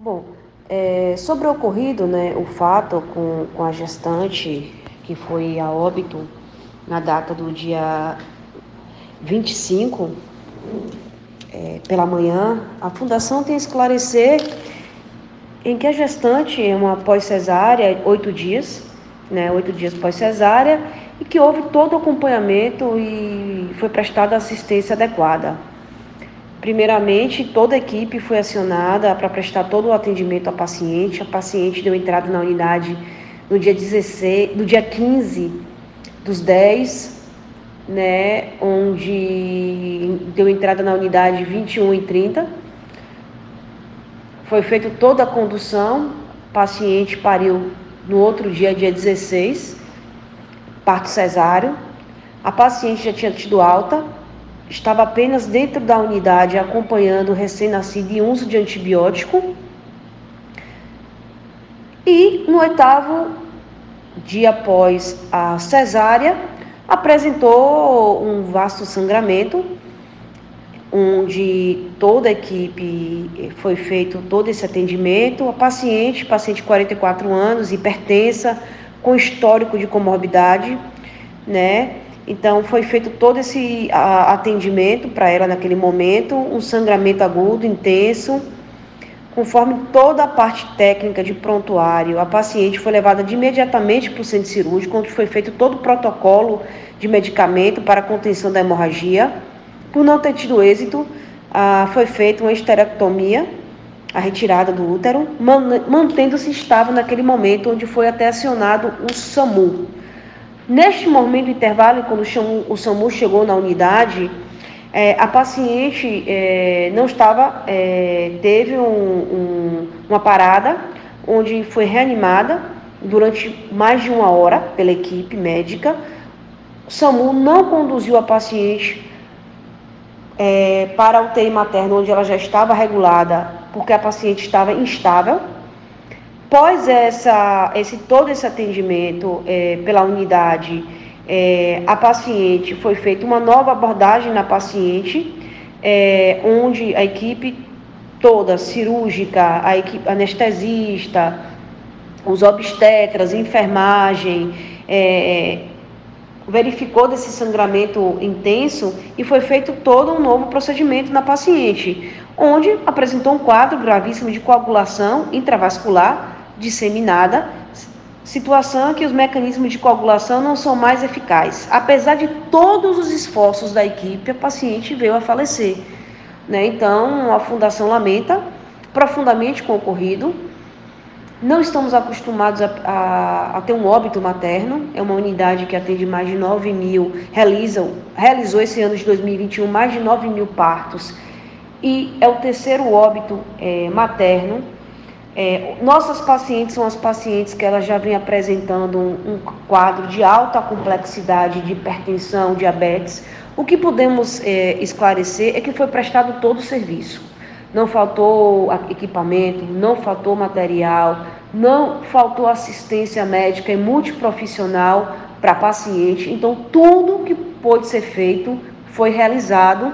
Bom, é, sobre o ocorrido, né, o fato com, com a gestante que foi a óbito na data do dia 25, é, pela manhã, a Fundação tem esclarecer em que a gestante é uma pós-cesárea, oito dias, né, oito dias pós-cesárea, e que houve todo o acompanhamento e foi prestada assistência adequada. Primeiramente, toda a equipe foi acionada para prestar todo o atendimento à paciente. A paciente deu entrada na unidade no dia 16, no dia 15 dos 10, né, onde deu entrada na unidade 21 e 30. Foi feita toda a condução, o paciente pariu no outro dia, dia 16, parto cesáreo. A paciente já tinha tido alta, estava apenas dentro da unidade acompanhando o recém-nascido em uso de antibiótico. E no oitavo dia após a cesárea, apresentou um vasto sangramento, onde toda a equipe foi feito todo esse atendimento. A paciente, paciente de 44 anos, hipertensa, com histórico de comorbidade, né? Então, foi feito todo esse atendimento para ela naquele momento, um sangramento agudo, intenso. Conforme toda a parte técnica de prontuário, a paciente foi levada de imediatamente para o centro cirúrgico, onde foi feito todo o protocolo de medicamento para contenção da hemorragia. Por não ter tido êxito, foi feita uma esterectomia, a retirada do útero, mantendo-se estável naquele momento onde foi até acionado o SAMU. Neste momento intervalo, quando o SAMU chegou na unidade, é, a paciente é, não estava, é, teve um, um, uma parada, onde foi reanimada durante mais de uma hora pela equipe médica. O SAMU não conduziu a paciente é, para a UTI materna, onde ela já estava regulada, porque a paciente estava instável Após essa, esse, todo esse atendimento é, pela unidade, é, a paciente foi feita uma nova abordagem na paciente, é, onde a equipe toda cirúrgica, a equipe anestesista, os obstetras, enfermagem, é, verificou desse sangramento intenso e foi feito todo um novo procedimento na paciente, onde apresentou um quadro gravíssimo de coagulação intravascular disseminada, situação que os mecanismos de coagulação não são mais eficazes. Apesar de todos os esforços da equipe, a paciente veio a falecer. Né? Então, a Fundação lamenta profundamente com o ocorrido. Não estamos acostumados a, a, a, ter um óbito materno. É uma unidade que atende mais de 9 mil, realiza, realizou esse ano de 2021 mais de 9 mil partos. E é o terceiro óbito é, materno é, nossas pacientes são as pacientes que elas já vêm apresentando um, um quadro de alta complexidade de hipertensão, diabetes. O que podemos é, esclarecer é que foi prestado todo o serviço. Não faltou equipamento, não faltou material, não faltou assistência médica e multiprofissional para paciente. Então, tudo que pôde ser feito foi realizado